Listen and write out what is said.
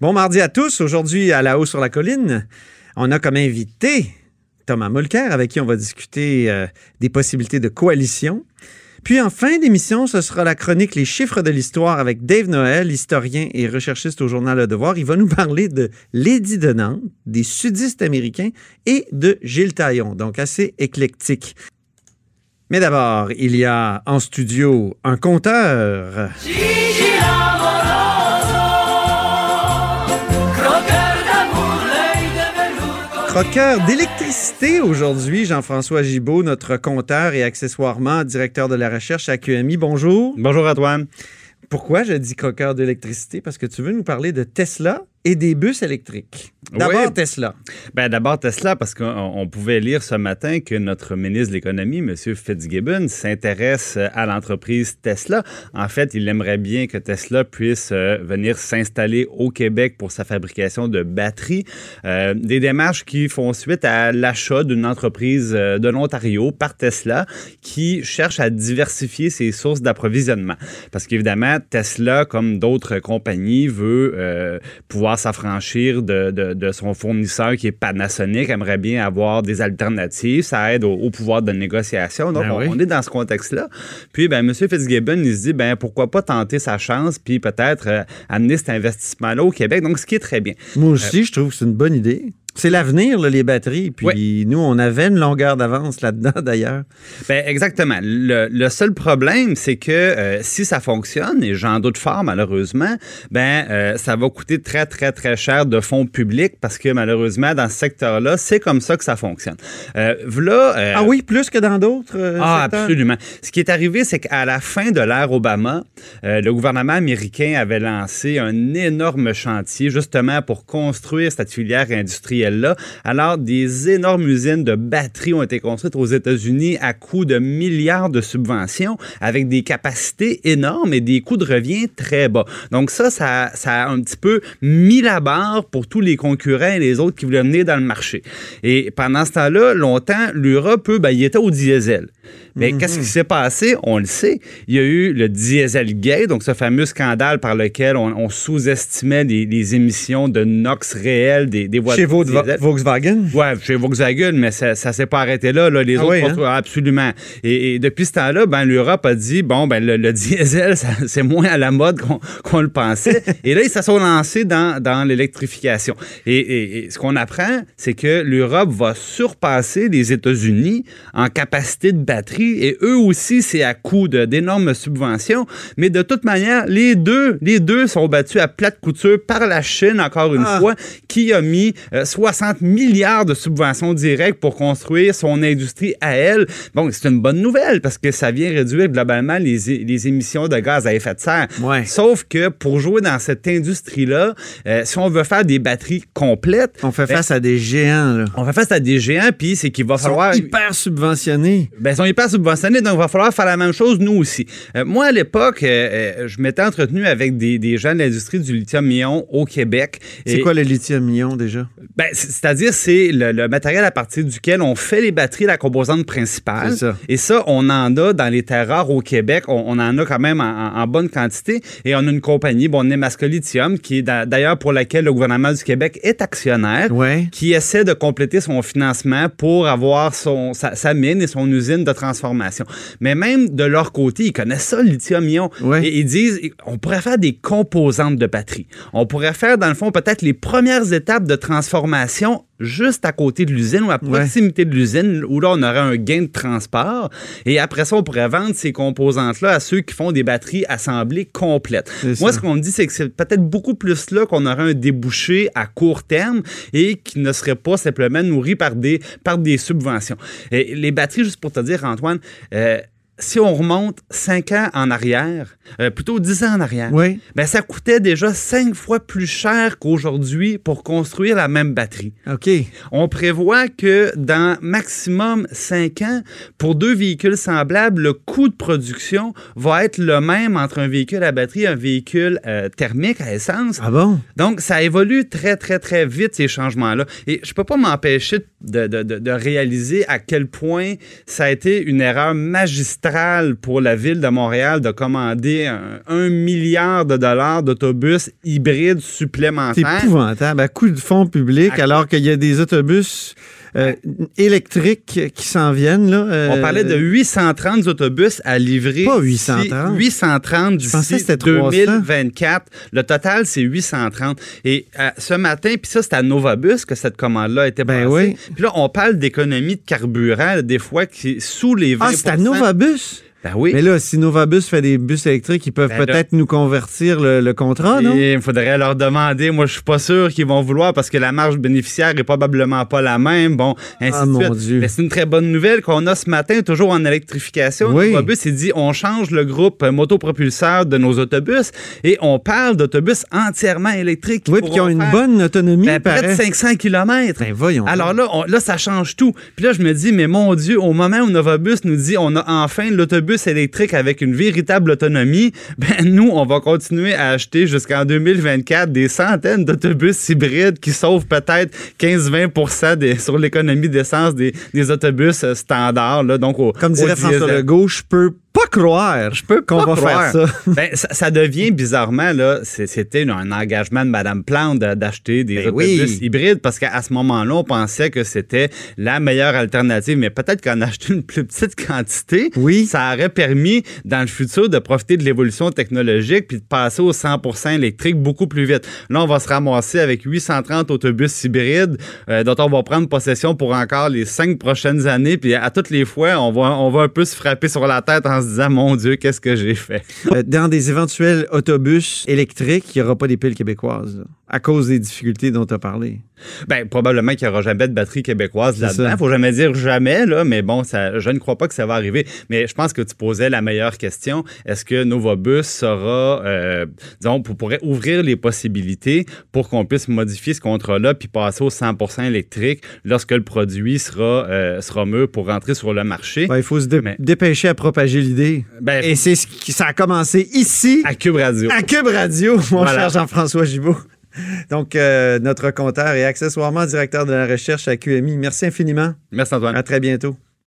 Bon mardi à tous. Aujourd'hui, à la haut sur la colline, on a comme invité Thomas Mulcair, avec qui on va discuter euh, des possibilités de coalition. Puis en fin d'émission, ce sera la chronique Les chiffres de l'histoire avec Dave Noël, historien et recherchiste au journal Le Devoir. Il va nous parler de Lady de Nantes, des sudistes américains et de Gilles Taillon, donc assez éclectique. Mais d'abord, il y a en studio un compteur. Croqueur d'électricité aujourd'hui, Jean-François Gibault, notre compteur et accessoirement directeur de la recherche à QMI. Bonjour. Bonjour Antoine. Pourquoi je dis croqueur d'électricité? Parce que tu veux nous parler de Tesla? Et des bus électriques. D'abord Oui. Tesla. Ben d'abord Tesla parce qu'on on pouvait lire ce matin que notre ministre de l'économie, M. Fitzgibbon, s'intéresse à l'entreprise Tesla. En fait, il aimerait bien que Tesla puisse euh, venir s'installer au Québec pour sa fabrication de batteries. Euh, des démarches qui font suite à l'achat d'une entreprise euh, de l'Ontario par Tesla qui cherche à diversifier ses sources d'approvisionnement. Parce qu'évidemment, Tesla, comme d'autres compagnies, veut euh, pouvoir s'affranchir de, de- de son fournisseur qui est Panasonic, aimerait bien avoir des alternatives. Ça aide au, au pouvoir de négociation. Donc, Ben on, oui. on est dans ce contexte-là. Puis, ben, M. Fitzgibbon, il se dit, ben, pourquoi pas tenter sa chance, puis peut-être euh, amener cet investissement-là au Québec. Donc, ce qui est très bien. Moi aussi, je trouve que c'est une bonne idée. C'est l'avenir, là, les batteries. Puis nous, on avait une longueur d'avance là-dedans, d'ailleurs. Ben, exactement. Le, le seul problème, c'est que euh, si ça fonctionne, et j'en doute fort malheureusement, ben euh, ça va coûter très, très, très cher de fonds publics parce que malheureusement, dans ce secteur-là, c'est comme ça que ça fonctionne. Euh, v'là, euh, Ah oui, plus que dans d'autres ah, secteurs? absolument. Ce qui est arrivé, c'est qu'à la fin de l'ère Obama, le gouvernement américain avait lancé un énorme chantier justement pour construire cette filière Alors, des énormes usines de batteries ont été construites aux États-Unis à coût de milliards de subventions avec des capacités énormes et des coûts de revient très bas. Donc ça, ça, ça a un petit peu mis la barre pour tous les concurrents et les autres qui voulaient venir dans le marché. Et pendant ce temps-là, longtemps, l'Europe, ben, il était au diesel. Mais qu'est-ce qui s'est passé? On le sait. Il y a eu le Dieselgate, donc ce fameux scandale par lequel on, on sous-estimait les, les émissions de NOx réelles des, des voitures. Chez Vo- diesel. Volkswagen? Ouais, chez Volkswagen, mais ça, ça s'est pas arrêté là. là. Les Ah autres, oui, hein? absolument. Et, et depuis ce temps-là, ben, l'Europe a dit, bon, ben, le, le diesel, c'est moins à la mode qu'on le pensait. et là, ils se sont lancés dans, dans l'électrification. Et, et- et ce qu'on apprend, c'est que l'Europe va surpasser les États-Unis en capacité de Et eux aussi, c'est à coût d'énormes subventions. Mais de toute manière, les deux, les deux sont battus à plate couture par la Chine, encore une Ah. fois, qui a mis euh, 60 milliards de subventions directes pour construire son industrie à elle. Bon, c'est une bonne nouvelle parce que ça vient réduire globalement les, émissions de gaz à effet de serre. Ouais. Sauf que pour jouer dans cette industrie-là, euh, si on veut faire des batteries complètes, On fait ben, face à des géants, là. on fait face à des géants, puis c'est qu'il va Ils sont falloir... hyper subventionnés. Ben, sont hyper subventionnés, donc il va falloir faire la même chose, nous aussi. Euh, moi, à l'époque, euh, euh, je m'étais entretenu avec des, des gens de l'industrie du lithium-ion au Québec. C'est quoi le lithium-ion, déjà? Ben, c'est-à-dire, c'est le, le matériel à partir duquel on fait les batteries, la composante principale. Ça. Et ça, on en a dans les terres rares au Québec. On, on en a quand même en, bonne quantité. Et on a une compagnie, bon, Nemasco Lithium, qui est d'a- d'ailleurs pour laquelle le gouvernement du Québec est actionnaire Ouais. qui essaie de compléter son financement pour avoir son, sa, sa mine et son usine de transformation. Mais même de leur côté, ils connaissent ça, le lithium-ion. Ouais. Et ils disent, on pourrait faire des composantes de batterie. On pourrait faire, dans le fond, peut-être les premières étapes de transformation juste à côté de l'usine ou à proximité de l'usine, où là, on aurait un gain de transport. Et après ça, on pourrait vendre ces composantes-là à ceux qui font des batteries assemblées complètes. Moi, ce qu'on me dit, c'est que c'est peut-être beaucoup plus là qu'on aurait un débouché à court terme et qui ne serait pas simplement nourri par des, par des subventions. Et les batteries, juste pour te dire, Antoine, euh, si on remonte cinq ans en arrière, euh, plutôt 10 ans en arrière, Oui. ben, ça coûtait déjà cinq fois plus cher qu'aujourd'hui pour construire la même batterie. OK. On prévoit que dans maximum 5 ans, pour deux véhicules semblables, le coût de production va être le même entre un véhicule à batterie et un véhicule euh, thermique à essence. Ah bon? Donc, ça évolue très, très, très vite, ces changements-là. Et je peux pas m'empêcher de, de- de- de réaliser à quel point ça a été une erreur magistrale pour la ville de Montréal de commander un, un milliard de dollars d'autobus hybrides C'est supplémentaires. épouvantable. À coup de fonds publics, À- alors qu'il y a des autobus euh, électriques qui s'en viennent. Là, euh, On parlait de 830 autobus à livrer. Pas d'ici- 830. 830 d'ici pensais que c'était 300. 2024. Le total, c'est 830. Et euh, ce matin, puis ça, c'est à Novabus que cette commande-là été Ben passée. oui. Puis là, on parle d'économie de carburant, des fois, qui est sous les 20 Ah, c'est à Novabus? Ben oui. Mais là, si Novabus fait des bus électriques, ils peuvent Ben peut-être nous convertir le, le contrat, non? Il faudrait leur demander. Moi, je suis pas sûr qu'ils vont vouloir parce que la marge bénéficiaire est probablement pas la même. Bon, ainsi Ah, de mon suite. Dieu. Mais c'est une très bonne nouvelle qu'on a ce matin, toujours en électrification. Oui. Le bus, il dit on change le groupe motopropulseur de nos autobus et on parle d'autobus entièrement électriques. oui, puis qui ont une bonne autonomie, ben, près de paraît. 500 km. Ben voyons. Alors là, on- là, ça change tout. Puis là, je me dis, mais mon Dieu, au moment où Novabus nous dit on a enfin l'autobus avec une véritable autonomie, ben nous, on va continuer à acheter jusqu'en 2024 des centaines d'autobus hybrides qui sauvent peut-être 15-20 des- sur l'économie d'essence des, des autobus standards. Là, donc au, Comme dirait François. Legault, je peux croire je peux qu'on va croire. faire ça. Ben, ça. ça devient bizarrement, là, c'était un engagement de Mme Plante d'acheter des Ben autobus oui. hybrides parce qu'à ce moment-là, on pensait que c'était la meilleure alternative. Mais peut-être qu'en achetant une plus petite quantité, Oui. ça aurait permis dans le futur de profiter de l'évolution technologique puis de passer au 100% électrique beaucoup plus vite. Là, on va se ramasser avec 830 autobus hybrides euh, dont on va prendre possession pour encore les cinq prochaines années. Puis à toutes les fois, on va, on va un peu se frapper sur la tête en se disant, mon Dieu, qu'est-ce que j'ai fait? Euh, Dans des éventuels autobus électriques, il n'y aura pas des piles québécoises, là, à cause des difficultés dont tu as parlé. Ben, probablement qu'il n'y aura jamais de batterie québécoise là-dedans. Faut jamais dire jamais, là, mais bon, ça, je ne crois pas que ça va arriver. Mais je pense que tu posais la meilleure question. Est-ce que Novabus sera, euh, disons, pour- pourrait ouvrir les possibilités pour qu'on puisse modifier ce contrat-là puis passer au 100% électrique lorsque le produit sera, euh, sera mûr pour rentrer sur le marché? Ben, il faut se dé- Mais- dépêcher à propager l'idée. Ben, Et c'est ce qui ça a commencé ici, à Cube Radio. à Cube Radio, mon Voilà. cher Jean-François Gibault. Donc, euh, notre compteur et accessoirement directeur de la recherche à QMI. Merci infiniment. Merci Antoine. À très bientôt.